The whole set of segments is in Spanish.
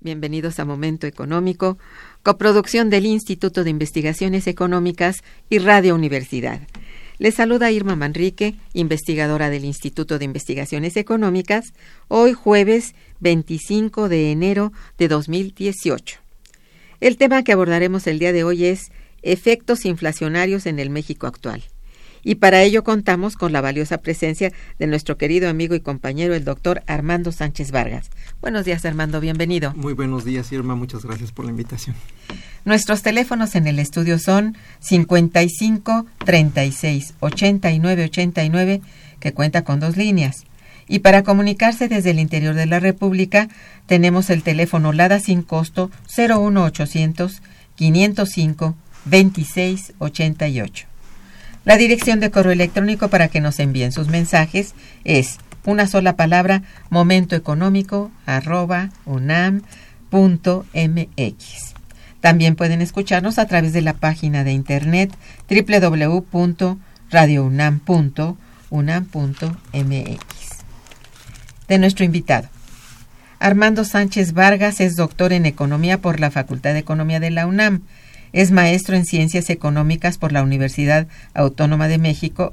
Bienvenidos a Momento Económico, coproducción del Instituto de Investigaciones Económicas y Radio Universidad. Les saluda Irma Manrique, investigadora del Instituto de Investigaciones Económicas, hoy jueves 25 de enero de 2018. El tema que abordaremos el día de hoy es efectos inflacionarios en el México actual y para ello contamos con la valiosa presencia de nuestro querido amigo y compañero, el doctor Armando Sánchez Vargas. Buenos días, Armando, bienvenido. Muy buenos días, Irma, muchas gracias por la invitación. Nuestros teléfonos en el estudio son 55 36 89 89, que cuenta con dos líneas. Y para comunicarse desde el interior de la República, tenemos el teléfono LADA sin costo 01800 505 2688. La dirección de correo electrónico para que nos envíen sus mensajes es una sola palabra momentoeconómico. También pueden escucharnos a través de la página de internet www.radiounam.unam.mx. De nuestro invitado. Armando Sánchez Vargas es doctor en Economía por la Facultad de Economía de la UNAM es maestro en Ciencias Económicas por la Universidad Autónoma de México,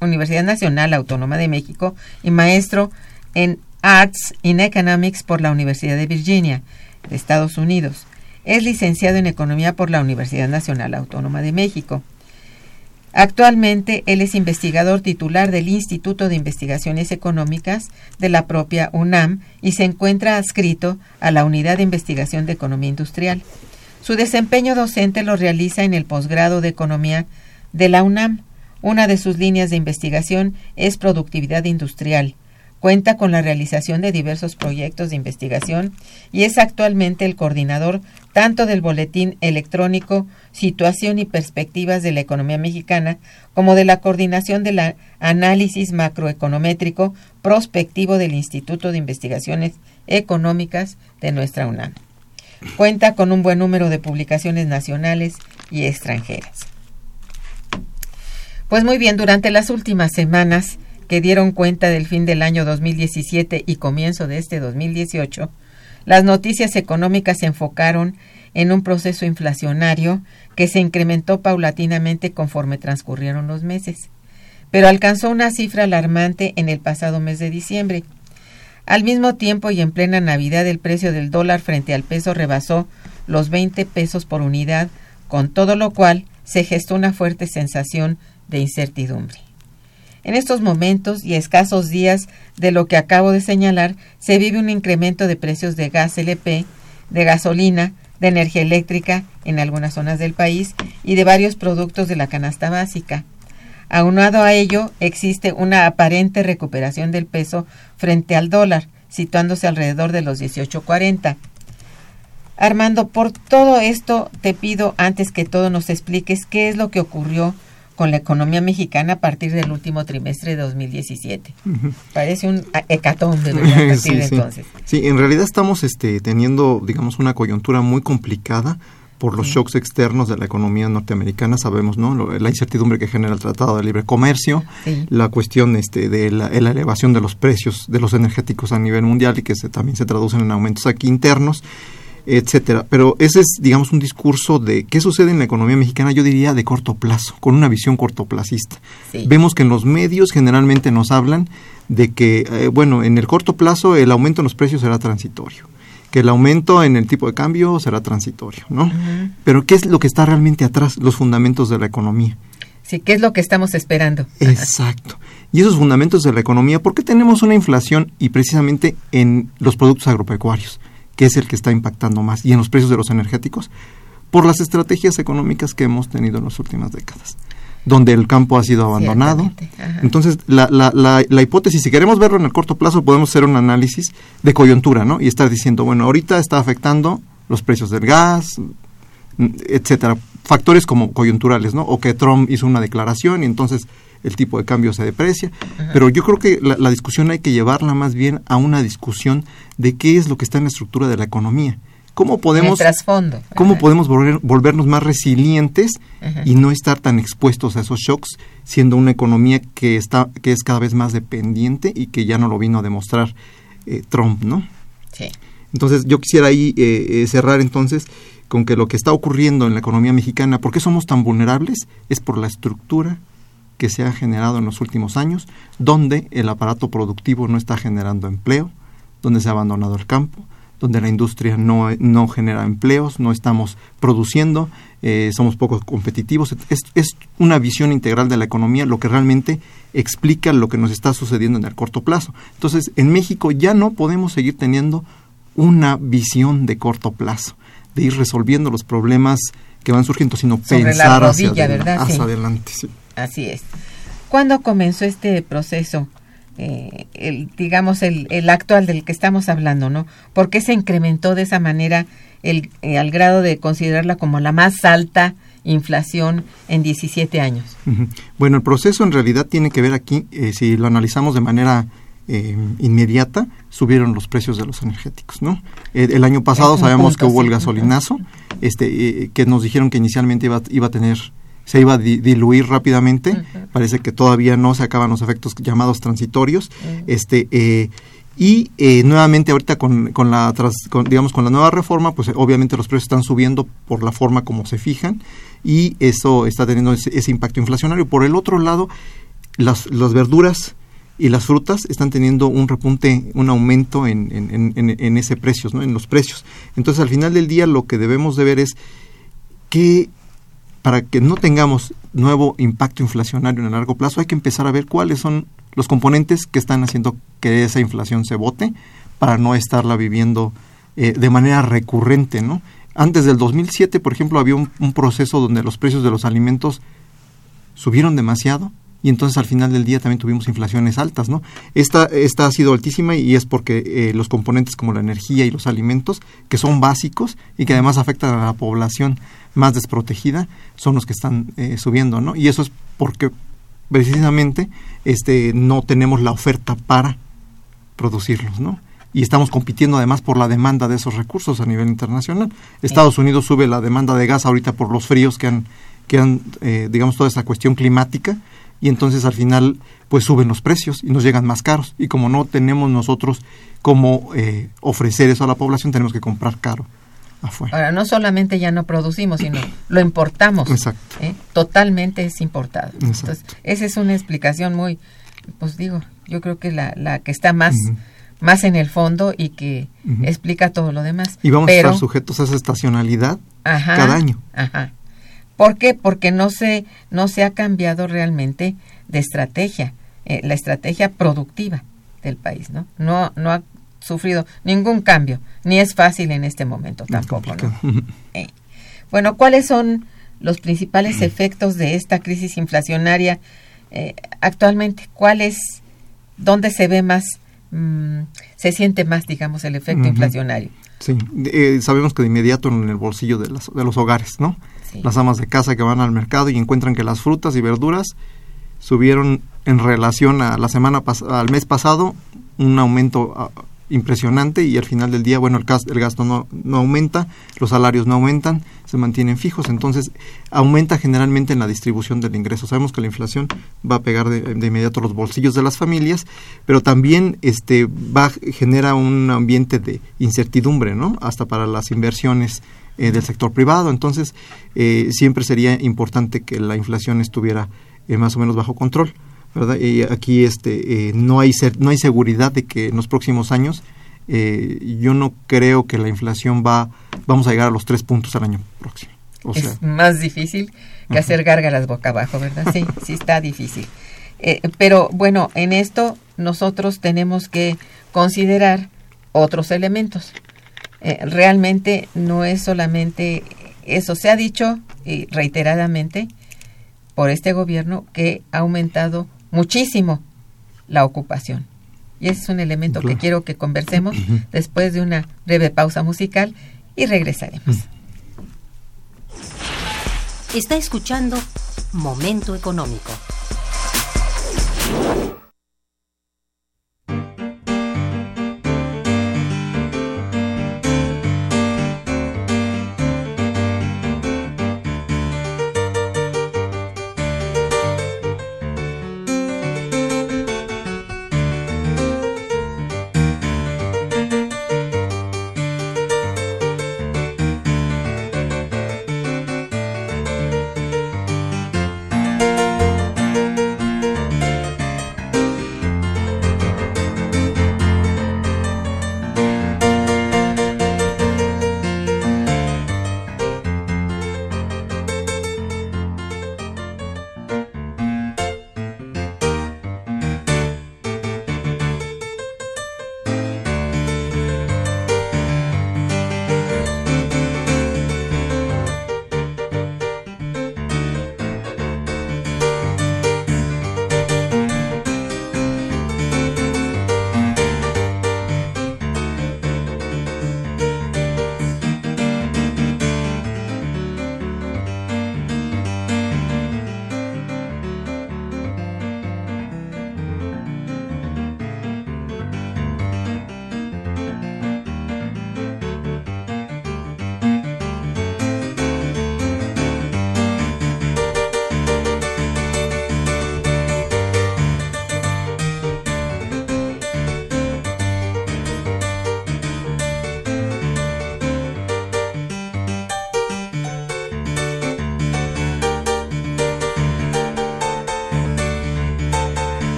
Universidad Nacional Autónoma de México, y maestro en Arts in Economics por la Universidad de Virginia, de Estados Unidos. Es licenciado en Economía por la Universidad Nacional Autónoma de México. Actualmente él es investigador titular del Instituto de Investigaciones Económicas de la propia UNAM y se encuentra adscrito a la Unidad de Investigación de Economía Industrial. Su desempeño docente lo realiza en el posgrado de Economía de la UNAM. Una de sus líneas de investigación es productividad industrial. Cuenta con la realización de diversos proyectos de investigación y es actualmente el coordinador tanto del boletín electrónico Situación y Perspectivas de la Economía Mexicana como de la coordinación del análisis macroeconométrico prospectivo del Instituto de Investigaciones Económicas de nuestra UNAM. Cuenta con un buen número de publicaciones nacionales y extranjeras. Pues muy bien, durante las últimas semanas que dieron cuenta del fin del año 2017 y comienzo de este 2018, las noticias económicas se enfocaron en un proceso inflacionario que se incrementó paulatinamente conforme transcurrieron los meses, pero alcanzó una cifra alarmante en el pasado mes de diciembre, al mismo tiempo y en plena Navidad el precio del dólar frente al peso rebasó los 20 pesos por unidad, con todo lo cual se gestó una fuerte sensación de incertidumbre. En estos momentos y escasos días de lo que acabo de señalar, se vive un incremento de precios de gas LP, de gasolina, de energía eléctrica en algunas zonas del país y de varios productos de la canasta básica. Aunado a ello, existe una aparente recuperación del peso frente al dólar, situándose alrededor de los 18.40. Armando, por todo esto te pido antes que todo nos expliques qué es lo que ocurrió con la economía mexicana a partir del último trimestre de 2017. Parece un hecatombe a partir sí, de sí. entonces. Sí, en realidad estamos este, teniendo, digamos, una coyuntura muy complicada por los shocks externos de la economía norteamericana, sabemos, ¿no? Lo- La incertidumbre que genera el Tratado de Libre Comercio, Sí. la cuestión este, de la, la elevación de los precios de los energéticos a nivel mundial y que se, también se traducen en aumentos aquí internos, etcétera. Pero ese es, digamos, un discurso de qué sucede en la economía mexicana, yo diría, de corto plazo, con una visión cortoplacista. Sí. Vemos que en los medios generalmente nos hablan de que, eh, bueno, en el corto plazo el aumento en los precios será transitorio, que el aumento en el tipo de cambio será transitorio, ¿no? Pero ¿qué es lo que está realmente atrás? Los fundamentos de la economía. Sí, ¿qué es lo que estamos esperando? Exacto. Y esos fundamentos de la economía, ¿por qué tenemos una inflación y precisamente en los productos agropecuarios, que es el que está impactando más, y en los precios de los energéticos? Por las estrategias económicas que hemos tenido en las últimas décadas, donde el campo ha sido abandonado. Entonces, la, la, la, la hipótesis, si queremos verlo en el corto plazo, podemos hacer un análisis de coyuntura, ¿no? Y estar diciendo, bueno, ahorita está afectando los precios del gas, mm, etcétera, factores como coyunturales, ¿no? O que Trump hizo una declaración y entonces el tipo de cambio se deprecia. Pero yo creo que la, la discusión hay que llevarla más bien a una discusión de qué es lo que está en la estructura de la economía. ¿Cómo podemos, trasfondo. cómo podemos volver- volvernos más resilientes y no estar tan expuestos a esos shocks, siendo una economía que está que es cada vez más dependiente y que ya no lo vino a demostrar eh, Trump, ¿no? Sí. Entonces yo quisiera ahí eh, eh, cerrar entonces con que lo que está ocurriendo en la economía mexicana, ¿por qué somos tan vulnerables? Es por la estructura que se ha generado en los últimos años, donde el aparato productivo no está generando empleo, donde se ha abandonado el campo, donde la industria no, no genera empleos, no estamos produciendo, eh, somos poco competitivos. Es, es una visión integral de la economía lo que realmente explica lo que nos está sucediendo en el corto plazo. Entonces, en México ya no podemos seguir teniendo una visión de corto plazo, de ir resolviendo los problemas que van surgiendo, sino Sobre pensar hacia, rodilla, adel- ¿verdad? hacia Sí. adelante. sí. Así es. ¿Cuándo comenzó este proceso? Eh, el, digamos, el, el actual del que estamos hablando, ¿no? ¿Por qué se incrementó de esa manera el, eh, al grado de considerarla como la más alta inflación en 17 años? Bueno, el proceso en realidad tiene que ver aquí, eh, si lo analizamos de manera eh, inmediata, subieron los precios de los energéticos, ¿no? El año pasado sabemos que hubo el sí. gasolinazo, este, que nos dijeron que inicialmente iba, iba a tener, se iba a di- diluir rápidamente, parece que todavía no se acaban los efectos llamados transitorios, este, eh, y eh, nuevamente ahorita con, con la tras- con, digamos con la nueva reforma pues eh, obviamente los precios están subiendo por la forma como se fijan y eso está teniendo ese, ese impacto inflacionario. Por el otro lado las, las verduras y las frutas están teniendo un repunte, un aumento en, en, en- ese precios, ¿no? en los precios. Entonces, al final del día, lo que debemos de ver es que para que no tengamos nuevo impacto inflacionario en el largo plazo, hay que empezar a ver cuáles son los componentes que están haciendo que esa inflación se bote para no estarla viviendo eh, de manera recurrente, ¿no? Antes del 2007, por ejemplo, había un, un proceso donde los precios de los alimentos subieron demasiado y entonces al final del día también tuvimos inflaciones altas, ¿no? Esta, esta ha sido altísima y es porque eh, los componentes como la energía y los alimentos, que son básicos y que además afectan a la población más desprotegida, son los que están eh, subiendo, ¿no? Y eso es porque precisamente este, no tenemos la oferta para producirlos, ¿no? Y estamos compitiendo además por la demanda de esos recursos a nivel internacional. Estados Unidos sube la demanda de gas ahorita por los fríos que han, que han eh, digamos, toda esta cuestión climática y entonces al final pues suben los precios y nos llegan más caros y como no tenemos nosotros cómo eh, ofrecer eso a la población tenemos que comprar caro afuera. Ahora, no solamente ya no producimos, sino lo importamos. Exacto. ¿eh? Totalmente es importado. Exacto. Entonces, esa es una explicación muy, pues digo, yo creo que la, la que está más, más en el fondo y que explica todo lo demás. Y vamos Pero, a estar sujetos a esa estacionalidad ajá, cada año. Ajá. ¿Por qué? Porque no se, no se ha cambiado realmente de estrategia. eh, la estrategia productiva del país, ¿no? No, no ha sufrido ningún cambio, ni es fácil en este momento tampoco, ¿no? Eh, bueno, ¿cuáles son los principales efectos de esta crisis inflacionaria eh, actualmente? ¿Cuáles, dónde se ve más, mm, se siente más, digamos, el efecto inflacionario? Sí, eh, sabemos que de inmediato en el bolsillo de, de los hogares, ¿no? Las amas de casa que van al mercado y encuentran que las frutas y verduras subieron en relación a la semana al mes pasado un aumento impresionante y al final del día, bueno, el, gasto, el gasto no, no, aumenta, los salarios no aumentan, se mantienen fijos, entonces aumenta generalmente en la distribución del ingreso. Sabemos que la inflación va a pegar de, de inmediato los bolsillos de las familias, pero también este va genera un ambiente de incertidumbre, ¿no? Hasta para las inversiones eh, del sector privado. Entonces, eh, siempre sería importante que la inflación estuviera eh, más o menos bajo control. ¿Verdad? Y aquí este, eh, no, hay no hay seguridad de que en los próximos años eh, yo no creo que la inflación va vamos a llegar a los tres puntos al año próximo. es más difícil que hacer gárgaras boca abajo, ¿verdad? Sí, sí está difícil. Eh, pero bueno, en esto nosotros tenemos que considerar otros elementos. realmente no es solamente eso. Se ha dicho reiteradamente por este gobierno que ha aumentado muchísimo la ocupación. Y ese es un elemento que quiero que conversemos después de una breve pausa musical y regresaremos. Está escuchando Momento Económico.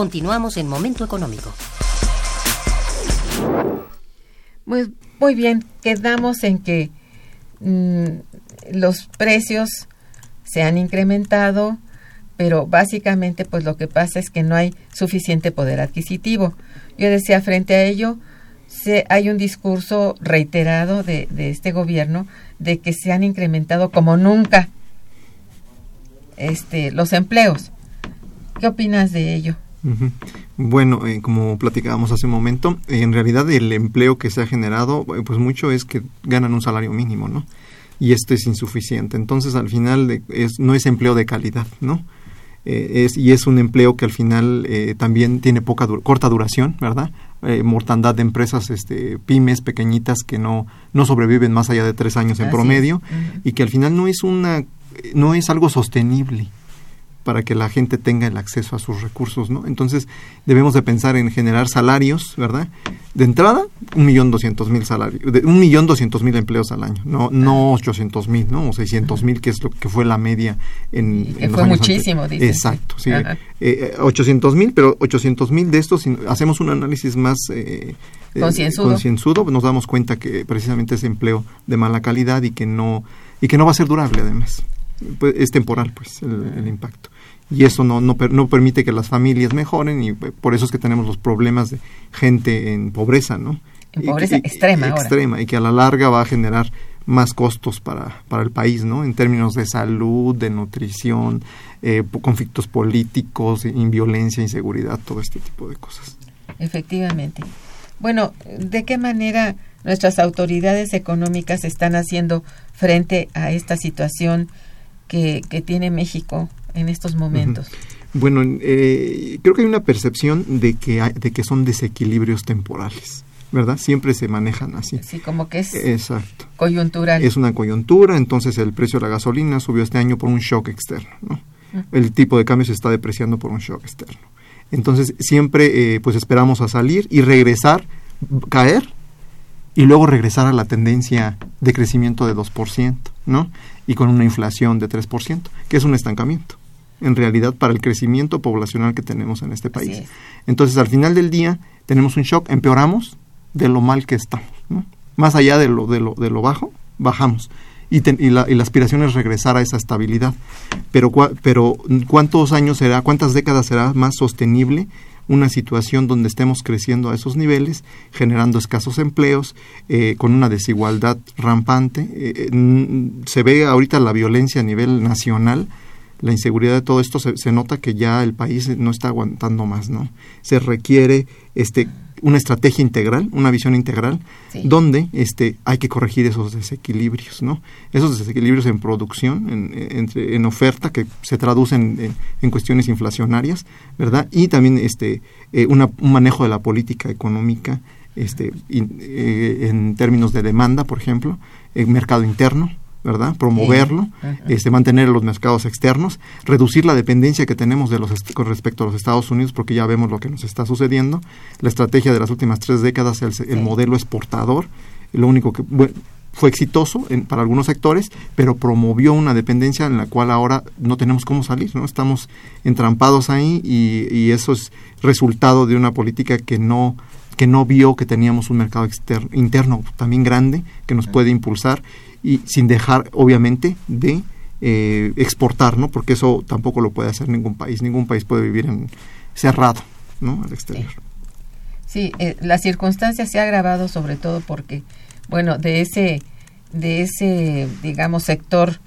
Continuamos en Momento Económico. Muy, muy bien, quedamos en que mm, los precios se han incrementado, pero básicamente pues lo que pasa es que no hay suficiente poder adquisitivo. Yo decía frente a ello, se, hay un discurso reiterado de, de este gobierno de que se han incrementado como nunca este, los empleos. ¿Qué opinas de ello? Bueno, eh, como platicábamos hace un momento, en realidad el empleo que se ha generado, eh, pues mucho es que ganan un salario mínimo, ¿no? Y esto es insuficiente. Entonces, al final es, no es empleo de calidad, ¿no? Eh, es, y es un empleo que al final también tiene poca corta duración, ¿verdad? mortandad de empresas este, pymes pequeñitas que no, no sobreviven más allá de tres años en promedio y que al final no es una no es algo sostenible para que la gente tenga el acceso a sus recursos, ¿no? Entonces debemos de pensar en generar salarios, ¿verdad? De entrada, un millón doscientos mil salarios, un millón doscientos mil empleos al año, no no ochocientos mil, ¿no? O seiscientos mil, que es lo que fue la media en, que fue muchísimo, dice. Exacto, sí. Eh, ochocientos mil, pero ochocientos mil de estos, si hacemos un análisis más eh, eh, concienzudo. concienzudo, nos damos cuenta que precisamente es empleo de mala calidad y que no y que no va a ser durable además. Pues, es temporal pues el, impacto y eso no, no, no, permite que las familias mejoren y por eso es que tenemos los problemas de gente en pobreza, ¿no? En pobreza extrema Extrema y que a la larga va a generar más costos para, para el país, ¿no? En términos de salud, de nutrición, eh, conflictos políticos, violencia, inseguridad, todo este tipo de cosas. Efectivamente. Bueno, ¿de qué manera nuestras autoridades económicas están haciendo frente a esta situación que, tiene México en estos momentos? Bueno, eh, creo que hay una percepción de que, de que son desequilibrios temporales. ¿verdad? Siempre se manejan así. Sí, como que es Exacto. coyuntural. Es una coyuntura, entonces el precio de la gasolina subió este año por un shock externo, ¿no? El tipo de cambio se está depreciando por un shock externo. Entonces siempre eh, pues esperamos a salir y regresar, caer y luego regresar a la tendencia de crecimiento de 2%, ¿no? Y con una inflación de 3%, que es un estancamiento, en realidad, para el crecimiento poblacional que tenemos en este país. Entonces, al final del día, tenemos un shock, empeoramos de lo mal que estamos, ¿no? Más allá de lo, de lo, de lo bajo, bajamos. Y, y, la, y, la, aspiración es regresar a esa estabilidad. Pero, pero ¿cuántos años será, cuántas décadas será más sostenible una situación donde estemos creciendo a esos niveles, generando escasos empleos, eh, con una desigualdad rampante. Eh, se ve ahorita la violencia a nivel nacional, la inseguridad de todo esto, se, se, nota que ya el país no está aguantando más, ¿no? Se requiere este una estrategia integral, una visión integral, donde este, hay que corregir esos desequilibrios, ¿no? Esos desequilibrios en producción, en, en oferta, que se traducen en, cuestiones inflacionarias, ¿verdad? Y también este, eh, un manejo de la política económica este, eh, en términos de demanda, por ejemplo, el mercado interno, ¿verdad? Promoverlo, este, mantener los mercados externos, reducir la dependencia que tenemos de los con respecto a los Estados Unidos, porque ya vemos lo que nos está sucediendo. La estrategia de las últimas tres décadas, el, el modelo exportador, lo único que fue exitoso en, para algunos sectores, pero promovió una dependencia en la cual ahora no tenemos cómo salir, ¿no? Estamos entrampados ahí y, y eso es resultado de una política que no que no vio que teníamos un mercado externo, interno también grande que nos puede impulsar y sin dejar, obviamente, de eh, exportar, ¿no? Porque eso tampoco lo puede hacer ningún país. Ningún país puede vivir en, cerrado, ¿no? Al exterior. Sí, eh, la circunstancia se ha agravado sobre todo porque, bueno, de ese, de ese, digamos, sector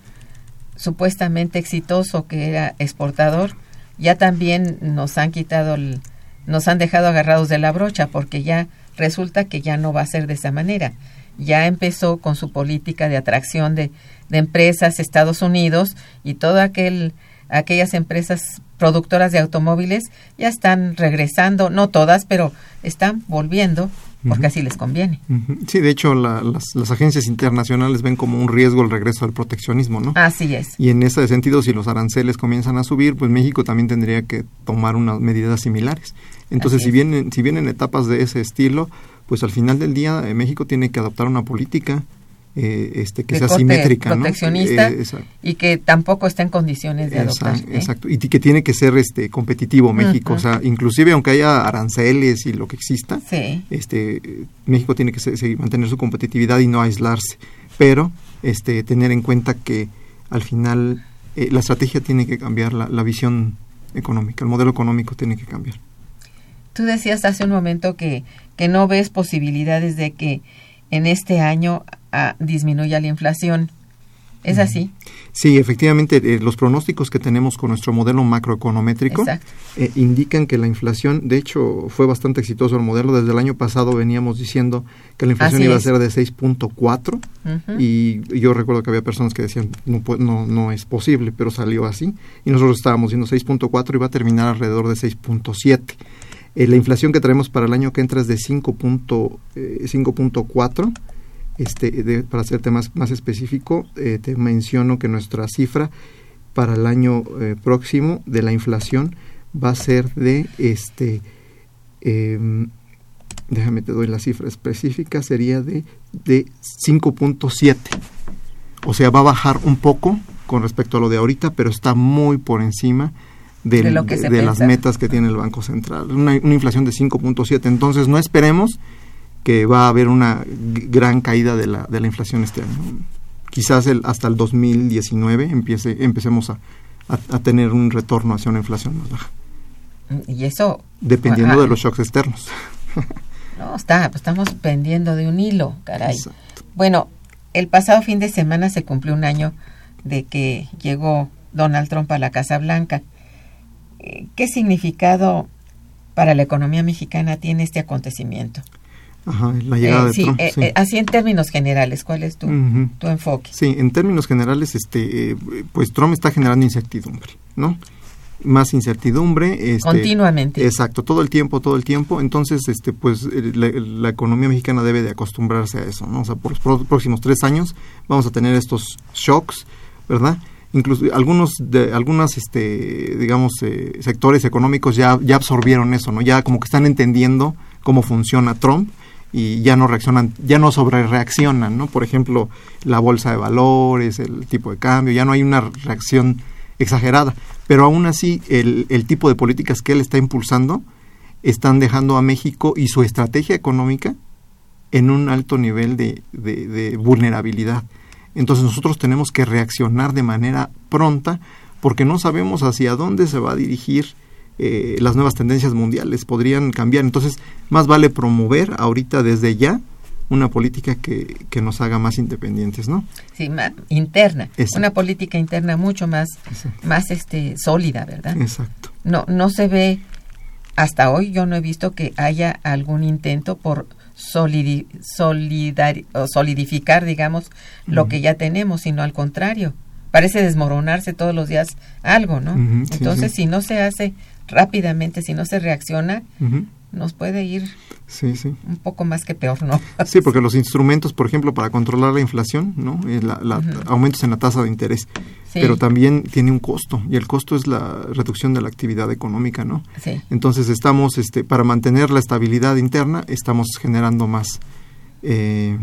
supuestamente exitoso que era exportador, ya también nos han quitado, el, nos han dejado agarrados de la brocha porque ya resulta que ya no va a ser de esa manera ya empezó con su política de atracción de, de empresas Estados Unidos y todo aquel aquellas empresas productoras de automóviles ya están regresando, no todas, pero están volviendo porque así les conviene. Sí, de hecho las, las, agencias internacionales ven como un riesgo el regreso al proteccionismo, ¿no? Así es. Y en ese sentido, si los aranceles comienzan a subir, pues México también tendría que tomar unas medidas similares. Entonces, si vienen, si vienen etapas de ese estilo, pues al final del día eh, México tiene que adoptar una política eh, este, que sea simétrica, proteccionista eh, y que tampoco está en condiciones de adoptar. Exacto, y que tiene que ser este competitivo México, o sea, inclusive aunque haya aranceles y lo que exista, este México tiene que seguir, mantener su competitividad y no aislarse, pero este tener en cuenta que al final la estrategia tiene que cambiar, la, la visión económica, el modelo económico tiene que cambiar. Tú decías hace un momento que, que no ves posibilidades de que en este año ah, disminuya la inflación. ¿Es así? Sí, efectivamente, eh, los pronósticos que tenemos con nuestro modelo macroeconométrico eh, indican que la inflación, de hecho, fue bastante exitoso el modelo. Desde el año pasado veníamos diciendo que la inflación iba a ser de 6.4 y yo recuerdo que había personas que decían no, no, no es posible, pero salió así y nosotros estábamos diciendo 6.4 y va a terminar alrededor de 6.7. Eh, la inflación que traemos para el año que entra es de 5.4 este, para hacerte más, más específico, eh, te menciono que nuestra cifra para el año eh, próximo de la inflación va a ser de, este, em, déjame te doy la cifra específica, sería de, de 5.7. O sea, va a bajar un poco con respecto a lo de ahorita, pero está muy por encima de, las metas que tiene el Banco Central. Una, una inflación de 5.7. Entonces, no esperemos que va a haber una gran caída de la, de la inflación este año. Quizás el, hasta el 2019 empiece, empecemos a, a, tener un retorno hacia una inflación más baja. Y eso... Dependiendo de los shocks externos. No, está, pues estamos pendiendo de un hilo, caray. Bueno, el pasado fin de semana se cumplió un año de que llegó Donald Trump a la Casa Blanca. Eh, ¿Qué significado para la economía mexicana tiene este acontecimiento? Ajá, la llegada de Trump. Eh, sí. Eh, así en términos generales, ¿cuál es tu, tu, enfoque? Sí, en términos generales, este, eh, pues Trump está generando incertidumbre, ¿no? Más incertidumbre. Este, Continuamente. Exacto, todo el tiempo, todo el tiempo. Entonces, este, pues la, economía mexicana debe de acostumbrarse a eso, ¿no? O sea, por los próximos tres años vamos a tener estos shocks, ¿verdad? Incluso algunos de algunas este digamos sectores económicos ya ya absorbieron eso no ya como que están entendiendo cómo funciona Trump y ya no reaccionan, ya no sobre reaccionan, ¿no? Por ejemplo, la bolsa de valores, el tipo de cambio, ya no hay una reacción exagerada, pero aún así el, el tipo de políticas que él está impulsando están dejando a México y su estrategia económica en un alto nivel de, de vulnerabilidad. Entonces nosotros tenemos que reaccionar de manera pronta porque no sabemos hacia dónde se va a dirigir eh, las nuevas tendencias mundiales podrían cambiar. Entonces, más vale promover ahorita desde ya una política que, que nos haga más independientes, ¿no? Sí, interna. Una política interna mucho más, más este, sólida, ¿verdad? Exacto. No, no se ve, hasta hoy yo no he visto que haya algún intento por solidificar, digamos, lo que ya tenemos, sino al contrario. Parece desmoronarse todos los días algo, ¿no? Entonces, si no se hace rápidamente, si no se reacciona, nos puede ir sí, sí. un poco más que peor, ¿no? Sí, porque los instrumentos, por ejemplo, para controlar la inflación, ¿no? La, Aumentos en la tasa de interés, pero también tiene un costo, y el costo es la reducción de la actividad económica, ¿no? Sí. Entonces estamos, este, para mantener la estabilidad interna, estamos generando más, eh,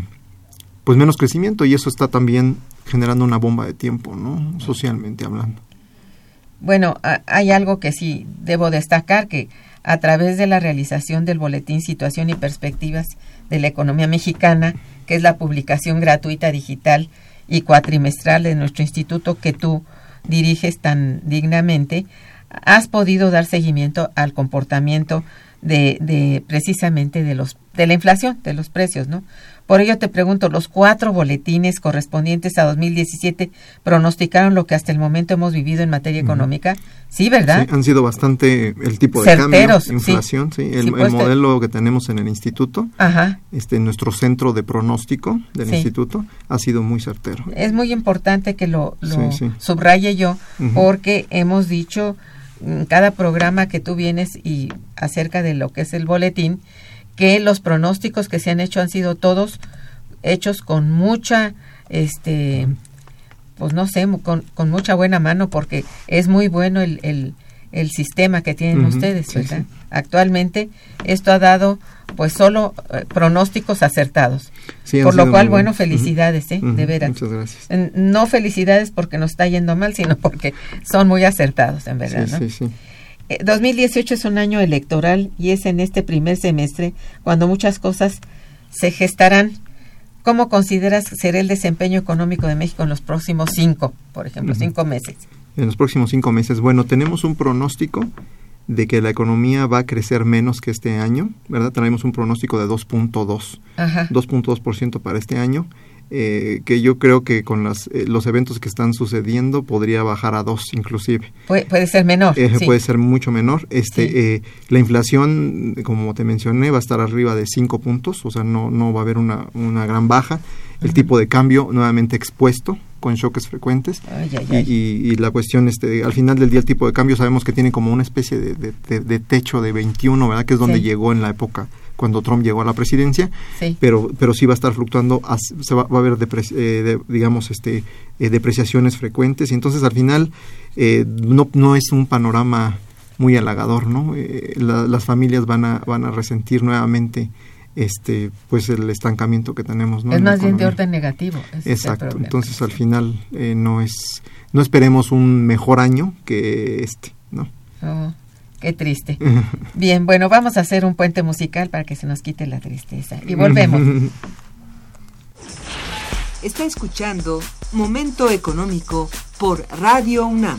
pues menos crecimiento, y eso está también generando una bomba de tiempo, ¿no? Socialmente hablando. Bueno, hay algo que sí debo destacar, que a través de la realización del Boletín Situación y Perspectivas de la Economía Mexicana, que es la publicación gratuita digital y cuatrimestral de nuestro instituto que tú diriges tan dignamente, has podido dar seguimiento al comportamiento de, de precisamente de los de la inflación, de los precios, ¿no? Por ello te pregunto, los cuatro boletines correspondientes a 2017 pronosticaron lo que hasta el momento hemos vivido en materia económica. Sí, ¿verdad? Sí, han sido bastante el tipo de cambio, inflación, sí. El, pues, modelo que tenemos en el instituto, Ajá. este nuestro centro de pronóstico del instituto ha sido muy certero. Es muy importante que lo, subraye yo porque hemos dicho en cada programa que tú vienes y acerca de lo que es el boletín que los pronósticos que se han hecho han sido todos hechos con mucha, este, pues no sé, con, con mucha buena mano porque es muy bueno el, el, el sistema que tienen ustedes, ¿verdad? Actualmente esto ha dado pues solo eh, pronósticos acertados. Por lo cual, bueno, felicidades, ¿eh? de veras. Muchas gracias. No felicidades porque nos está yendo mal, sino porque son muy acertados, en verdad. ¿no? sí, sí. 2018 eh, es un año electoral y es en este primer semestre cuando muchas cosas se gestarán. ¿Cómo consideras ser el desempeño económico de México en los próximos cinco, por ejemplo, cinco meses? En los próximos cinco meses. Bueno, tenemos un pronóstico de que la economía va a crecer menos que este año, ¿verdad? Tenemos un pronóstico de 2.2, 2.2% para este año eh, que yo creo que con las, eh, los eventos que están sucediendo podría bajar a dos inclusive. puede ser menor. Eh, puede ser mucho menor. Este, la inflación, como te mencioné, va a estar arriba de cinco puntos, o sea, no, no va a haber una, una gran baja. El tipo de cambio nuevamente expuesto con choques frecuentes Y, la cuestión este al final del día el tipo de cambio sabemos que tiene como una especie de, techo de 21 verdad que es donde llegó en la época cuando Trump llegó a la presidencia, pero pero sí va a estar fluctuando, se va, a haber eh, digamos este eh, depreciaciones frecuentes. Y entonces al final eh, no no es un panorama muy halagador, ¿no? las familias van a van a resentir nuevamente este pues el estancamiento que tenemos ¿no? es más bien de orden negativo exacto. entonces al final no es no esperemos un mejor año que este no oh. Qué triste. Bien, bueno, vamos a hacer un puente musical para que se nos quite la tristeza. Y volvemos. Está escuchando Momento Económico por Radio UNAM.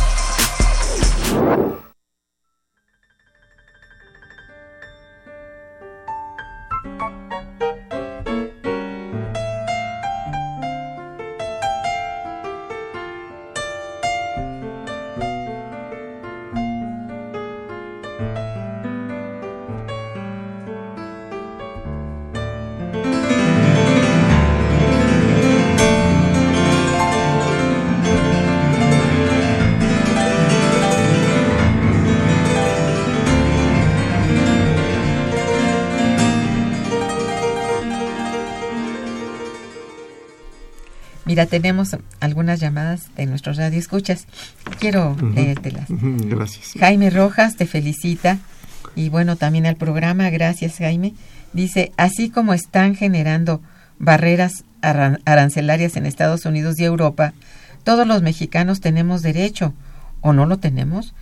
Tenemos algunas llamadas de nuestros radioescuchas. Quiero leértelas. Gracias. Jaime Rojas te felicita y bueno, también al programa, gracias Jaime. Dice, así como están generando barreras arancelarias en Estados Unidos y Europa, todos los mexicanos tenemos derecho, o no lo tenemos,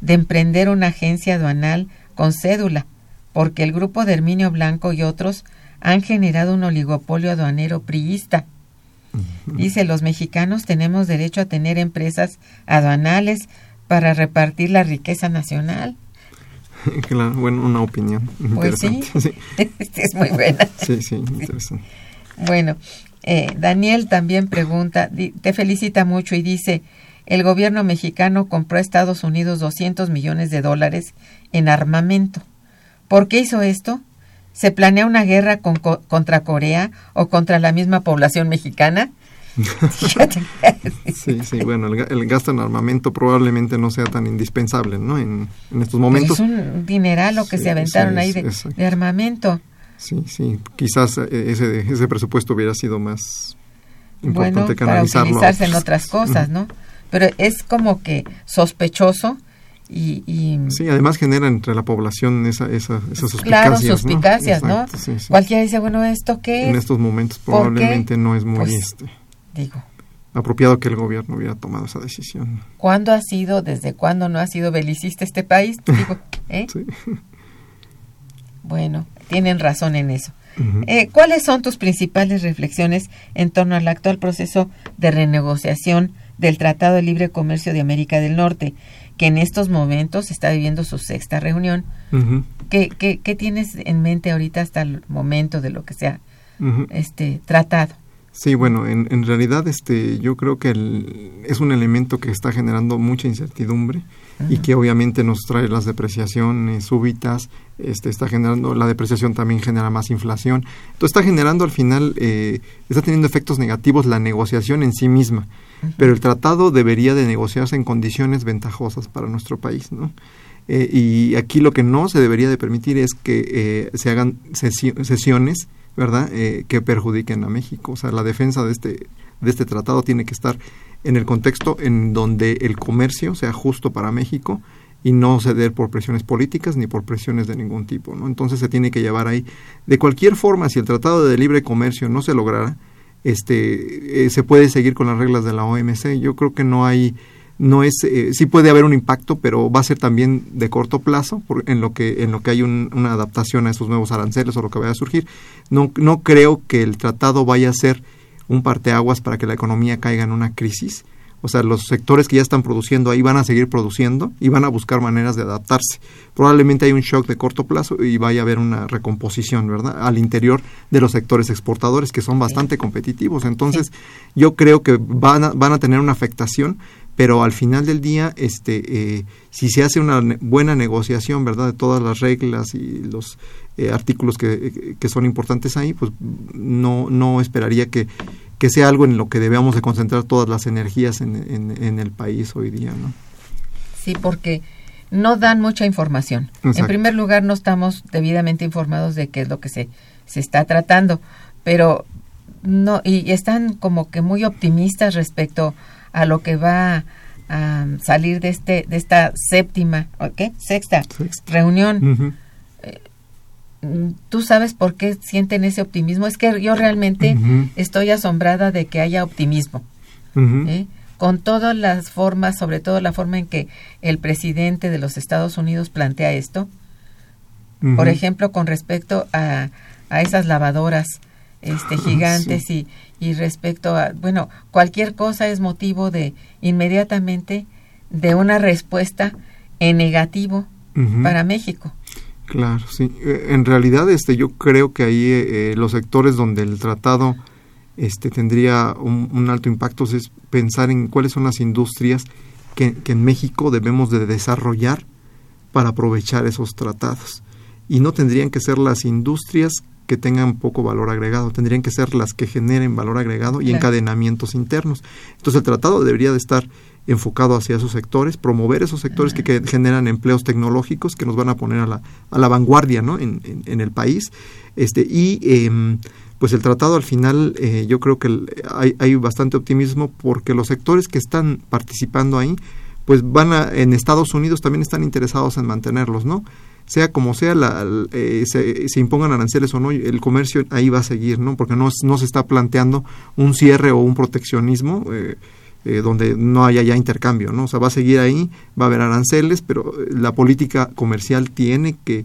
de emprender una agencia aduanal con cédula, porque el grupo de Herminio Blanco y otros han generado un oligopolio aduanero priista. Dice, los mexicanos tenemos derecho a tener empresas aduanales para repartir la riqueza nacional. Claro, bueno, una opinión pues interesante. Sí, es muy buena. Sí, sí, interesante. Bueno, eh, Daniel también pregunta, te felicita mucho y dice, el gobierno mexicano compró a Estados Unidos 200 millones de dólares en armamento. ¿Por qué hizo esto? ¿Se planea una guerra con, contra Corea o contra la misma población mexicana? sí, sí, bueno, el, gasto en armamento probablemente no sea tan indispensable, ¿no? En, estos momentos. es un dineral lo que se aventaron ahí de, armamento. Sí, sí, quizás eh, ese, ese presupuesto hubiera sido más importante bueno, canalizarlo. Para utilizarse en otras cosas, ¿no? Pero es como que sospechoso y, sí, además genera entre la población esa, esa, esas suspicacias. Claro, suspicacias, ¿no? Cualquiera dice, bueno, ¿esto qué es? En estos momentos probablemente no es muy pues, este, digo, apropiado que el gobierno hubiera tomado esa decisión. ¿Cuándo ha sido, desde cuándo no ha sido belicista este país? Digo, ¿eh? Sí. Bueno, tienen razón en eso. Eh, ¿Cuáles son tus principales reflexiones en torno al actual proceso de renegociación del Tratado de Libre Comercio de América del Norte, que en estos momentos está viviendo su sexta reunión? ¿Qué, qué, tienes en mente ahorita hasta el momento de lo que se ha este, tratado? Sí, bueno, en, en realidad este, yo creo que es un elemento que está generando mucha incertidumbre y que obviamente nos trae las depreciaciones súbitas, este, está generando, la depreciación también genera más inflación, entonces está generando al final, eh, está teniendo efectos negativos la negociación en sí misma, pero el tratado debería de negociarse en condiciones ventajosas para nuestro país, ¿no? Eh, y aquí lo que no se debería de permitir es que eh, se hagan sesiones ¿verdad?, eh, que perjudiquen a México. O sea, la defensa de este, de este tratado tiene que estar en el contexto en donde el comercio sea justo para México y no ceder por presiones políticas ni por presiones de ningún tipo, ¿no? Entonces se tiene que llevar ahí. De cualquier forma, si el tratado de libre comercio no se lograra, este, eh, se puede seguir con las reglas de la OMC. Yo creo que no hay no es eh, sí puede haber un impacto pero va a ser también de corto plazo en lo que en lo que hay una adaptación a esos nuevos aranceles o lo que vaya a surgir no no creo que el tratado vaya a ser un parteaguas para que la economía caiga en una crisis o sea, los sectores que ya están produciendo ahí van a seguir produciendo y van a buscar maneras de adaptarse. Probablemente hay un shock de corto plazo y vaya a haber una recomposición, ¿verdad? Al interior de los sectores exportadores que son bastante competitivos. Entonces, yo creo que van a, van a tener una afectación, pero al final del día, este, eh, si se hace una buena negociación, ¿verdad?, de todas las reglas y los eh, artículos que, que, son importantes ahí, pues no, no esperaría que, que, sea algo en lo que debamos de concentrar todas las energías en, en, el país hoy día, ¿no? Sí, porque no dan mucha información. En primer lugar, no estamos debidamente informados de qué es lo que se, se está tratando, pero no, y están como que muy optimistas respecto a lo que va a salir de este de esta séptima ¿qué? sexta, reunión. Eh, tú sabes por qué sienten ese optimismo es que yo realmente estoy asombrada de que haya optimismo ¿eh? con todas las formas sobre todo la forma en que el presidente de los Estados Unidos plantea esto. Por ejemplo con respecto a, a esas lavadoras este gigantes y y respecto a, bueno, cualquier cosa es motivo de inmediatamente de una respuesta en negativo para México. Claro, sí. Eh, en realidad, este, yo creo que ahí eh, los sectores donde el tratado este, tendría un, alto impacto es pensar en cuáles son las industrias que, que en México debemos de desarrollar para aprovechar esos tratados. Y no tendrían que ser las industrias que tengan poco valor agregado, tendrían que ser las que generen valor agregado y encadenamientos internos. Entonces el tratado debería de estar enfocado hacia esos sectores, promover esos sectores que, generan empleos tecnológicos que nos van a poner a la, a la vanguardia ¿no? en, en, el país este, y em, pues el tratado al final eh, yo creo que hay, hay, bastante optimismo porque los sectores que están participando ahí pues van a, en Estados Unidos también están interesados en mantenerlos, ¿no? Sea como sea, la, eh, se, impongan aranceles o no, el comercio ahí va a seguir, ¿no? Porque no, no se está planteando un cierre o un proteccionismo eh, eh, donde no haya ya intercambio, ¿no? O sea, va a seguir ahí, va a haber aranceles, pero la política comercial tiene que,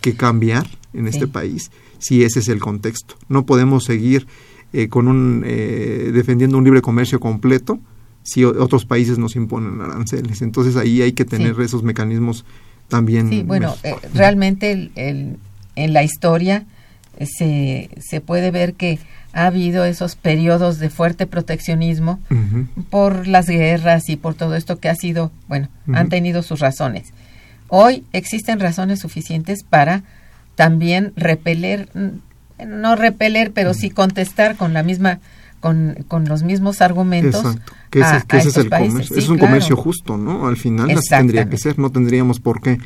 que cambiar en este país si ese es el contexto. No podemos seguir con un defendiendo un libre comercio completo si otros países nos imponen aranceles. Entonces ahí hay que tener esos mecanismos también. Sí, bueno, eh, realmente el, en la historia eh, se, se puede ver que ha habido esos periodos de fuerte proteccionismo por las guerras y por todo esto que ha sido, bueno, han tenido sus razones. Hoy existen razones suficientes para también repeler, no repeler, pero sí contestar con la misma con, con los mismos argumentos. Exacto, que ese, es el comercio. es un comercio justo, ¿no? Al final así tendría que ser, no tendríamos por qué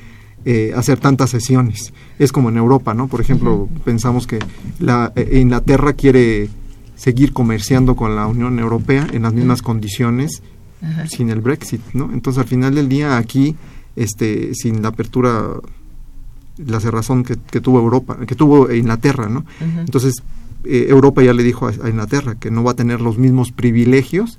eh, hacer tantas sesiones. Es como en Europa, ¿no? Por ejemplo, pensamos que la, eh, Inglaterra quiere seguir comerciando con la Unión Europea en las mismas condiciones sin el Brexit, ¿no? Entonces, al final del día, aquí, este, sin la apertura, la cerrazón que, que tuvo Europa, que tuvo Inglaterra, ¿no? Entonces, eh, Europa ya le dijo a, Inglaterra que no va a tener los mismos privilegios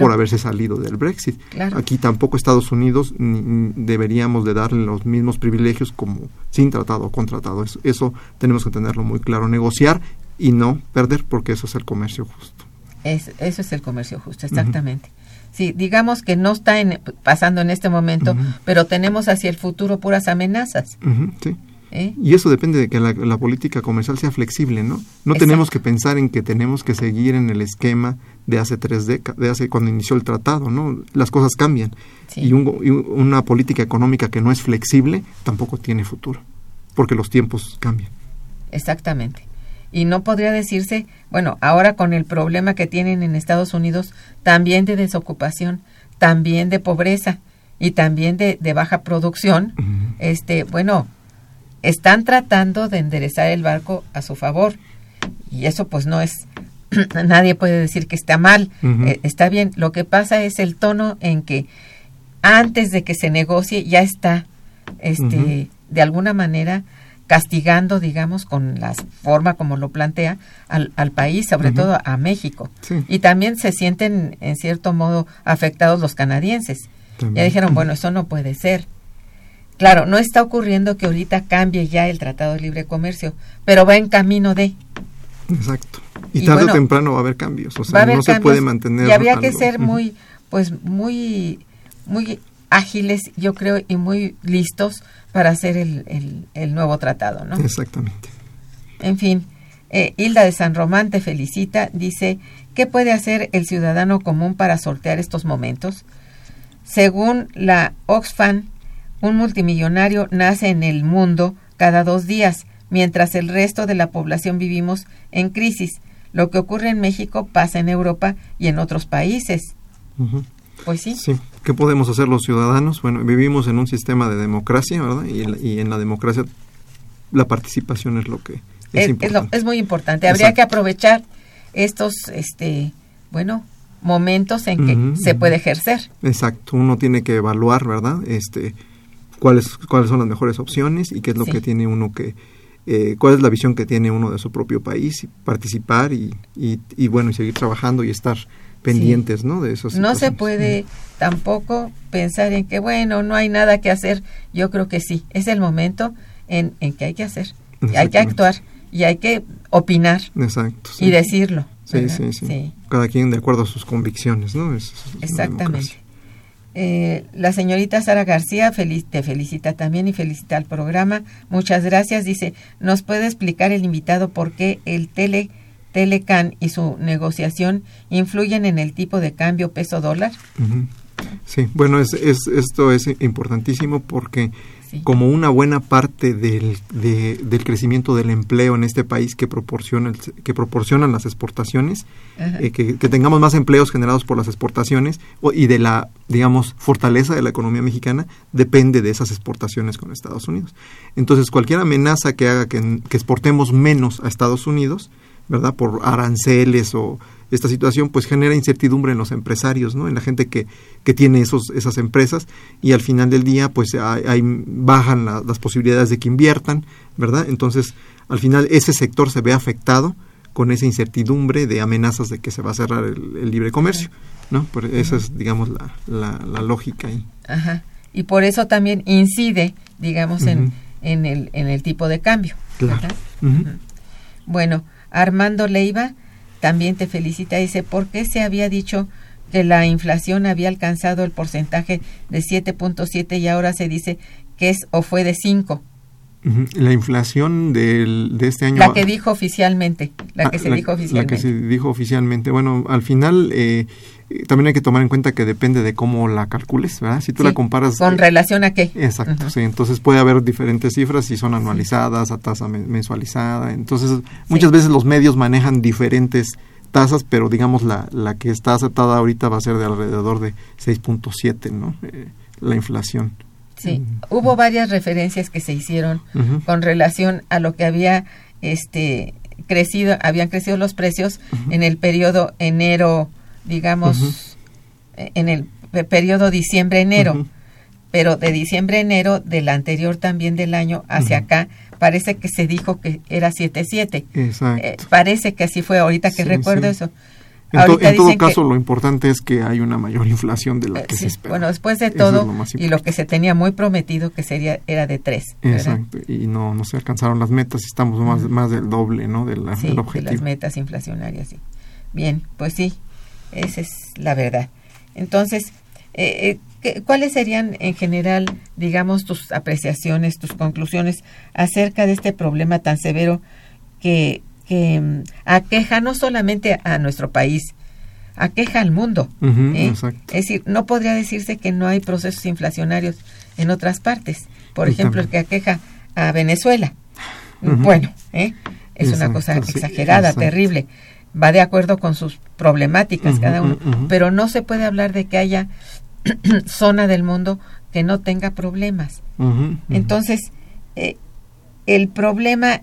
por haberse salido del Brexit. Aquí tampoco Estados Unidos deberíamos de darle los mismos privilegios como sin tratado o con tratado. Eso, tenemos que tenerlo muy claro. Negociar y no perder porque eso es el comercio justo. eso es el comercio justo, exactamente. Sí, digamos que no está pasando en este momento, pero tenemos hacia el futuro puras amenazas. sí. ¿Eh? Y eso depende de que la, política comercial sea flexible, ¿no? No tenemos que pensar en que tenemos que seguir en el esquema de hace tres décadas, de hace cuando inició el tratado, ¿no? Las cosas cambian. Y, una política económica que no es flexible tampoco tiene futuro, porque los tiempos cambian. Exactamente. Y no podría decirse, bueno, ahora con el problema que tienen en Estados Unidos, también de desocupación, también de pobreza y también de, baja producción, este, bueno, están tratando de enderezar el barco a su favor. Y eso pues no es, nadie puede decir que está mal, eh, está bien. Lo que pasa es el tono en que antes de que se negocie ya está, este, de alguna manera castigando, digamos, con la forma como lo plantea al, al país, sobre todo a México. Y también se sienten, en cierto modo, afectados los canadienses. Ya dijeron, bueno, eso no puede ser. Claro, no está ocurriendo que ahorita cambie ya el Tratado de Libre Comercio, pero va en camino de. Exacto. Y, tarde o temprano va a haber cambios, o sea, no se puede mantener. Y habría que ser muy, pues, muy, muy ágiles, yo creo, y muy listos para hacer el, el, nuevo tratado, ¿no? Exactamente. En fin, eh, Hilda de San Román te felicita, dice, ¿qué puede hacer el ciudadano común para sortear estos momentos? Según la Oxfam, un multimillonario nace en el mundo cada dos días, mientras el resto de la población vivimos en crisis. Lo que ocurre en México pasa en Europa y en otros países. Pues sí. Sí. ¿Qué podemos hacer los ciudadanos? Bueno, vivimos en un sistema de democracia, ¿verdad? Y en la, democracia la participación es lo que es, importante. Es, muy importante. Habría que aprovechar estos, este, bueno, momentos en que se puede ejercer. Exacto. Uno tiene que evaluar, ¿verdad? Este, cuáles, cuáles son las mejores opciones y qué es lo que tiene uno que, eh, cuál es la visión que tiene uno de su propio país, y participar y, y, bueno, y seguir trabajando y estar pendientes, ¿no? De esos. No se puede tampoco pensar en que, bueno, no hay nada que hacer. Yo creo que sí, es el momento en, en que hay que hacer, hay que actuar y hay que opinar Exacto, y decirlo. Sí, sí, sí, Cada quien de acuerdo a sus convicciones, ¿no? Exactamente. Eh, la señorita Sara García te felicita también y felicita al programa. Muchas gracias. Dice, ¿nos puede explicar el invitado por qué el tele, Telecan y su negociación influyen en el tipo de cambio peso dólar? Sí, bueno, es, esto es importantísimo porque como una buena parte del, del, crecimiento del empleo en este país que, proporciona, que proporcionan las exportaciones, eh, que, tengamos más empleos generados por las exportaciones y de la, digamos, fortaleza de la economía mexicana depende de esas exportaciones con Estados Unidos. Entonces, cualquier amenaza que haga que, exportemos menos a Estados Unidos, ¿verdad? Por aranceles o esta situación pues genera incertidumbre en los empresarios, ¿no? En la gente que, que tiene esos, esas empresas y al final del día pues hay, bajan las posibilidades de que inviertan, ¿verdad? Entonces al final ese sector se ve afectado con esa incertidumbre de amenazas de que se va a cerrar el, libre comercio, ¿no? Por, esa es, digamos, la, la, lógica ahí. Ajá. Y por eso también incide, digamos, en, en, el, en el tipo de cambio. Claro. Bueno, Armando Leiva también te felicita. Dice, ¿por qué se había dicho que la inflación había alcanzado el porcentaje de 7.7 y ahora se dice que es o fue de 5? La inflación del, de este año. La que dijo oficialmente. La que ah, se dijo oficialmente. La que se dijo oficialmente. Bueno, al final eh, también hay que tomar en cuenta que depende de cómo la calcules, ¿verdad? Si tú la comparas. ¿Con relación a qué? Exacto, sí. Entonces puede haber diferentes cifras si son anualizadas, a tasa mensualizada. Entonces, muchas veces los medios manejan diferentes tasas, pero digamos la, la que está aceptada ahorita va a ser de alrededor de 6.7, ¿no? Eh, la inflación. Sí, hubo varias referencias que se hicieron con relación a lo que había este crecido, habían crecido los precios en el periodo enero, digamos, en el periodo diciembre-enero, pero de diciembre-enero del anterior también del año hacia acá, parece que se dijo que era 7.7. Exacto. Eh, parece que así fue, ahorita que recuerdo eso. En, todo caso, lo importante es que hay una mayor inflación de la que se espera. Bueno, después de todo, y lo que se tenía muy prometido que sería era de 3. Exacto, y no, no se alcanzaron las metas, estamos más, más del doble ¿no? de la, del objetivo. De las metas inflacionarias, sí. Bien, pues sí, esa es la verdad. Entonces, eh, eh ¿cuáles serían en general, digamos, tus apreciaciones, tus conclusiones acerca de este problema tan severo que que mm, aqueja no solamente a nuestro país, aqueja al mundo. ¿eh? Es decir, no podría decirse que no hay procesos inflacionarios en otras partes. Por ejemplo, el que aqueja a Venezuela. Bueno, ¿eh? es una cosa exagerada, terrible. Va de acuerdo con sus problemáticas cada uno. Pero no se puede hablar de que haya zona del mundo que no tenga problemas. Entonces, eh, el problema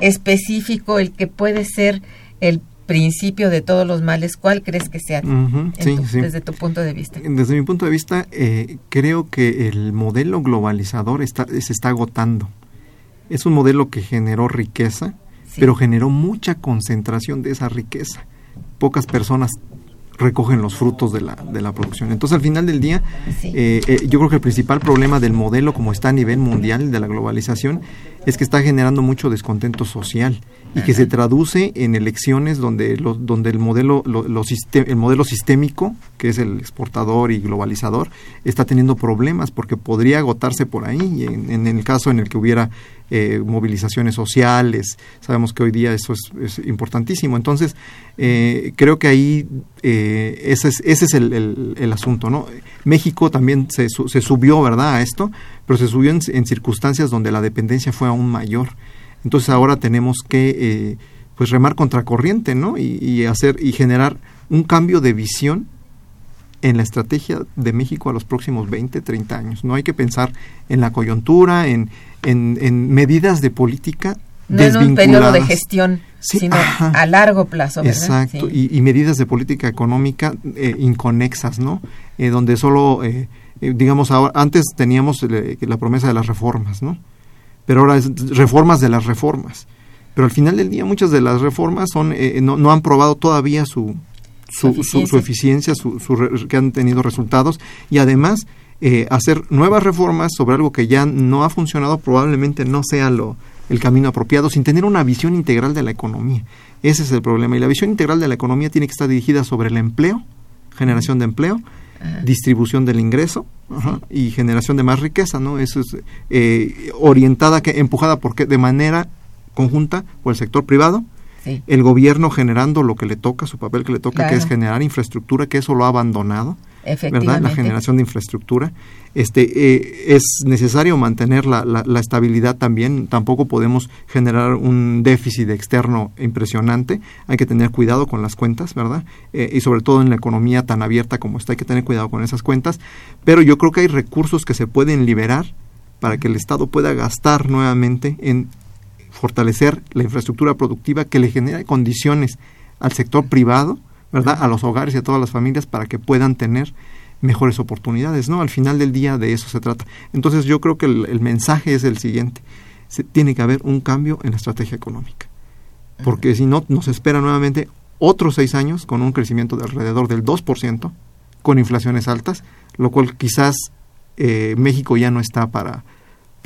específico, el que puede ser el principio de todos los males, ¿cuál crees que sea desde tu punto de vista? Desde mi punto de vista, eh, creo que el modelo globalizador está, se está agotando. Es un modelo que generó riqueza, pero generó mucha concentración de esa riqueza. Pocas personas recogen los frutos de la, de la producción. Entonces, al final del día, eh, eh, yo creo que el principal problema del modelo como está a nivel mundial de la globalización es que está generando mucho descontento social y que se traduce en elecciones donde, donde el, modelo, el modelo sistémico, que es el exportador y globalizador, está teniendo problemas porque podría agotarse por ahí. En, en el caso en el que hubiera eh, movilizaciones sociales, sabemos que hoy día eso es, importantísimo. Entonces, eh, creo que ahí eh, ese es, ese es el, el, asunto. ¿no? México también se, se subió ¿verdad? a esto, pero se subió en, circunstancias donde la dependencia fue aún mayor. Entonces ahora tenemos que eh, pues remar contracorriente, ¿no? Y, hacer y generar un cambio de visión en la estrategia de México a los próximos 20, 30 años. No hay que pensar en la coyuntura, en, en, medidas de política no en un periodo de gestión, sino a largo plazo. ¿verdad? Exacto, y, medidas de política económica eh, inconexas, ¿no? Eh, donde solo, digamos, antes teníamos la promesa de las reformas, ¿no? pero ahora es reformas de las reformas. Pero al final del día muchas de las reformas son eh, no, no, han probado todavía su, su, su, eficiencia, su, que han tenido resultados y además eh, hacer nuevas reformas sobre algo que ya no ha funcionado probablemente no sea lo, el camino apropiado sin tener una visión integral de la economía. Ese es el problema. Y la visión integral de la economía tiene que estar dirigida sobre el empleo, generación de empleo, distribución del ingreso y generación de más riqueza, ¿no? Eso es eh, orientada, que empujada porque de manera conjunta por el sector privado, el gobierno generando lo que le toca, su papel que le toca, que es generar infraestructura, que eso lo ha abandonado, ¿verdad? La generación de infraestructura. Este, eh, es necesario mantener la, la, estabilidad también, tampoco podemos generar un déficit externo impresionante, hay que tener cuidado con las cuentas, ¿verdad? Eh, y sobre todo en la economía tan abierta como está, hay que tener cuidado con esas cuentas, pero yo creo que hay recursos que se pueden liberar para que el Estado pueda gastar nuevamente en fortalecer la infraestructura productiva que le genere condiciones al sector privado, ¿verdad? A los hogares y a todas las familias para que puedan tener mejores oportunidades, ¿no? Al final del día de eso se trata. Entonces yo creo que el, mensaje es el siguiente. Se, tiene que haber un cambio en la estrategia económica. Porque si no, nos espera nuevamente otros seis años con un crecimiento de alrededor del 2%, con inflaciones altas, lo cual quizás eh, México ya no está para,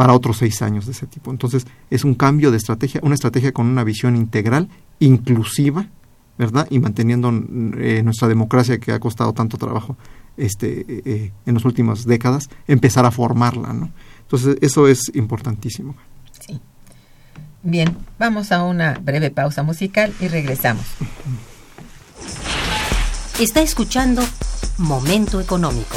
para otros seis años de ese tipo. Entonces, es un cambio de estrategia, una estrategia con una visión integral, inclusiva, ¿verdad? Y manteniendo eh, nuestra democracia que ha costado tanto trabajo este, eh, en las últimas décadas, empezar a formarla, ¿no? Entonces, eso es importantísimo. Sí. Bien, vamos a una breve pausa musical y regresamos. Está escuchando Momento Económico.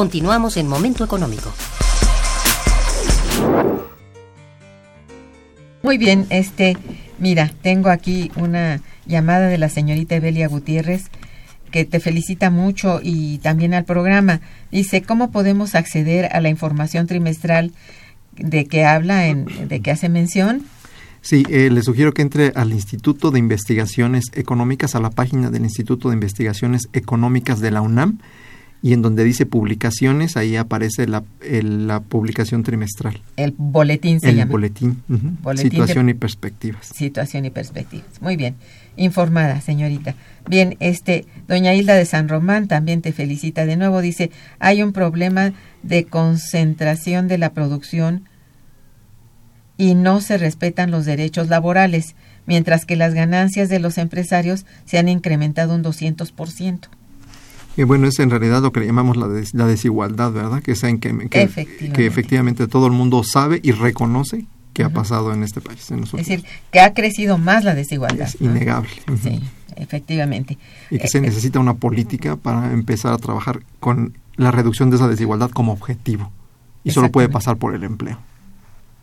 Continuamos en Momento Económico. Muy bien, este, mira, tengo aquí una llamada de la señorita Evelia Gutiérrez que te felicita mucho y también al programa. Dice, ¿cómo podemos acceder a la información trimestral de que habla, en, de que hace mención? Sí, eh, le sugiero que entre al Instituto de Investigaciones Económicas, a la página del Instituto de Investigaciones Económicas de la UNAM y en donde dice publicaciones, ahí aparece la, la publicación trimestral. El boletín se el llama. Boletín, boletín. Situación y perspectivas. Situación y perspectivas. Muy bien. Informada, señorita. Bien, este, doña Hilda de San Román también te felicita de nuevo. Dice, hay un problema de concentración de la producción y no se respetan los derechos laborales, mientras que las ganancias de los empresarios se han incrementado un 200% bueno, es en realidad lo que le llamamos la, la desigualdad, ¿verdad? Que, en que, que, efectivamente. todo el mundo sabe y reconoce que ha pasado en este país. es decir, que ha crecido más la desigualdad. Es innegable. Sí, efectivamente. Y que se eh, necesita una política para empezar a trabajar con la reducción de esa desigualdad como objetivo. Y solo puede pasar por el empleo.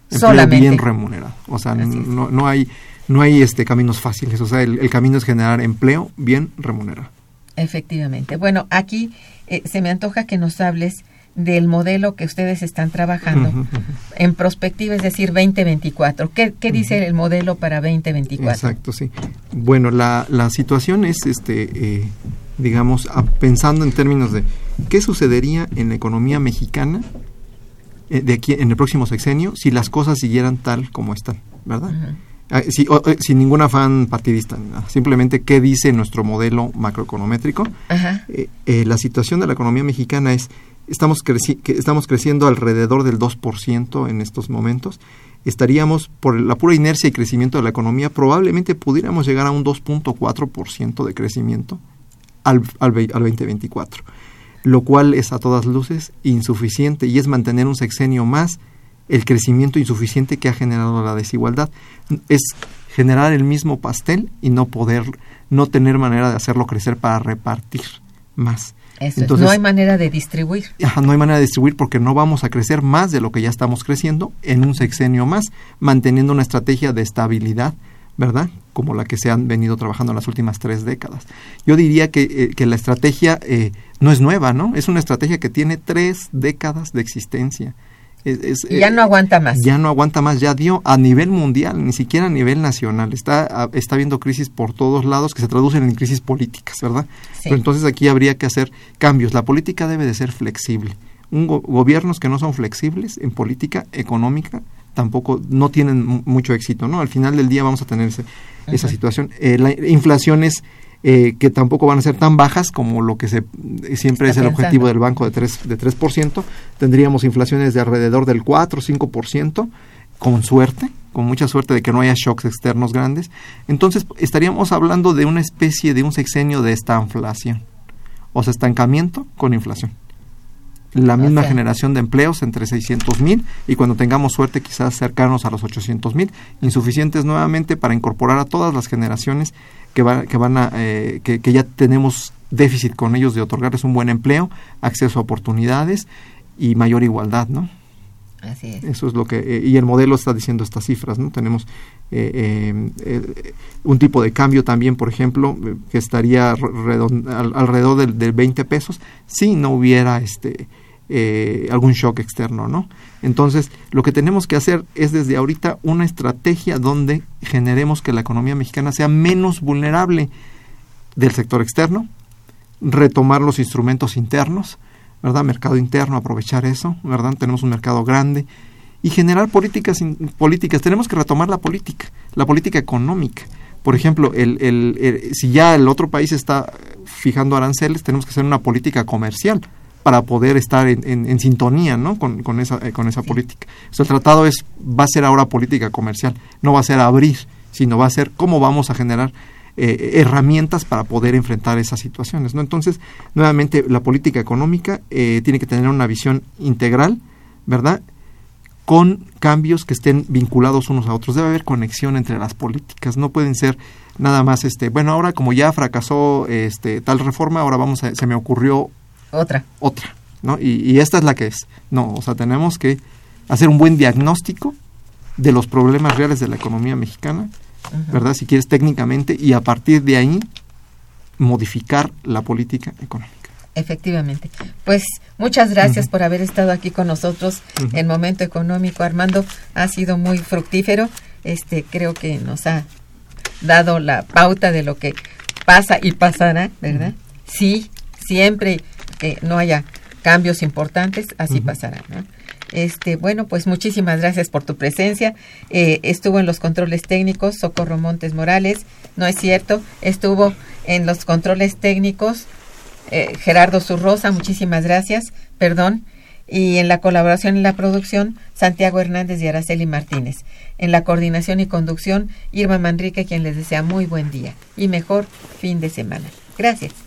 Empleo Solamente. bien remunerado. O sea, no, no, hay, no hay este, caminos fáciles. O sea, el camino es generar empleo bien remunerado. Efectivamente. Bueno, aquí eh, se me antoja que nos hables del modelo que ustedes están trabajando en perspectiva, es decir, 2024. ¿Qué, qué dice el modelo para 2024? Exacto, sí. Bueno, la, la situación es, este, eh, digamos, pensando en términos de qué sucedería en la economía mexicana eh, de aquí en el próximo sexenio si las cosas siguieran tal como están, ¿verdad? Ah, eh, sin ningún afán partidista, simplemente qué dice nuestro modelo macroeconométrico. la situación de la economía mexicana es estamos, creci estamos creciendo alrededor del 2% en estos momentos. Estaríamos, por la pura inercia y crecimiento de la economía, probablemente pudiéramos llegar a un 2.4% de crecimiento al, al, al 2024, lo cual es a todas luces insuficiente y es mantener un sexenio más el crecimiento insuficiente que ha generado la desigualdad. Es generar el mismo pastel y no poder, no tener manera de hacerlo crecer para repartir más. Entonces, no hay manera de distribuir. no hay manera de distribuir porque no vamos a crecer más de lo que ya estamos creciendo en un sexenio más, manteniendo una estrategia de estabilidad, ¿verdad? Como la que se han venido trabajando en las últimas tres décadas. Yo diría que, eh, la estrategia eh, no es nueva, ¿no? Es una estrategia que tiene tres décadas de existencia ya no aguanta más. Ya no aguanta más, ya dio a nivel mundial, ni siquiera a nivel nacional. Está, está habiendo crisis por todos lados que se traducen en crisis políticas, ¿verdad? Pero entonces aquí habría que hacer cambios. La política debe de ser flexible. Un gobiernos que no son flexibles en política económica tampoco no tienen mucho éxito, ¿no? Al final del día vamos a tener esa situación. Eh, la inflación es eh, que tampoco van a ser tan bajas como lo que se, siempre es el objetivo del banco de 3%, de 3%. Tendríamos inflaciones de alrededor del 4 o 5%, con suerte, con mucha suerte de que no haya shocks externos grandes. Entonces estaríamos hablando de una especie de un sexenio de esta inflación, o sea, estancamiento con inflación la misma generación de empleos entre 600 mil y cuando tengamos suerte quizás cercanos a los 800 mil, insuficientes nuevamente para incorporar a todas las generaciones que, que van a, eh, que, ya tenemos déficit con ellos de otorgarles un buen empleo, acceso a oportunidades y mayor igualdad, ¿no? Así es. Eso es lo que eh, y el modelo está diciendo estas cifras, ¿no? Tenemos eh, un tipo de cambio también, por ejemplo, que estaría alrededor del, del 20 pesos si no hubiera este eh, algún shock externo, ¿no? Entonces, lo que tenemos que hacer es desde ahorita una estrategia donde generemos que la economía mexicana sea menos vulnerable del sector externo, retomar los instrumentos internos, ¿verdad? Mercado interno, aprovechar eso, ¿verdad? Tenemos un mercado grande y generar políticas políticas. Tenemos que retomar la política, la política económica. Por ejemplo, el, el, si ya el otro país está fijando aranceles, tenemos que hacer una política comercial para poder estar en, sintonía ¿no? con, con esa, eh, con esa política. el tratado es, va a ser ahora política comercial, no va a ser abrir, sino va a ser cómo vamos a generar eh, herramientas para poder enfrentar esas situaciones. ¿no? Entonces, nuevamente, la política económica eh, tiene que tener una visión integral, ¿verdad? con cambios que estén vinculados unos a otros. Debe haber conexión entre las políticas, no pueden ser nada más este, bueno, ahora como ya fracasó este tal reforma, ahora vamos a, se me ocurrió otra. Otra, ¿no? Y, esta es la que es. No, o sea, tenemos que hacer un buen diagnóstico de los problemas reales de la economía mexicana, ¿verdad? Si quieres técnicamente, y a partir de ahí modificar la política económica. Efectivamente. Pues muchas gracias por haber estado aquí con nosotros en Momento Económico. Armando, ha sido muy fructífero. Este, creo que nos ha dado la pauta de lo que pasa y pasará, ¿verdad? Sí, siempre no haya cambios importantes, así pasará. Este, bueno, pues muchísimas gracias por tu presencia. Eh, estuvo en los controles técnicos Socorro Montes Morales, no es cierto, estuvo en los controles técnicos eh, Gerardo Zurrosa, muchísimas gracias, perdón, y en la colaboración en la producción Santiago Hernández y Araceli Martínez. En la coordinación y conducción Irma Manrique, quien les desea muy buen día y mejor fin de semana. Gracias.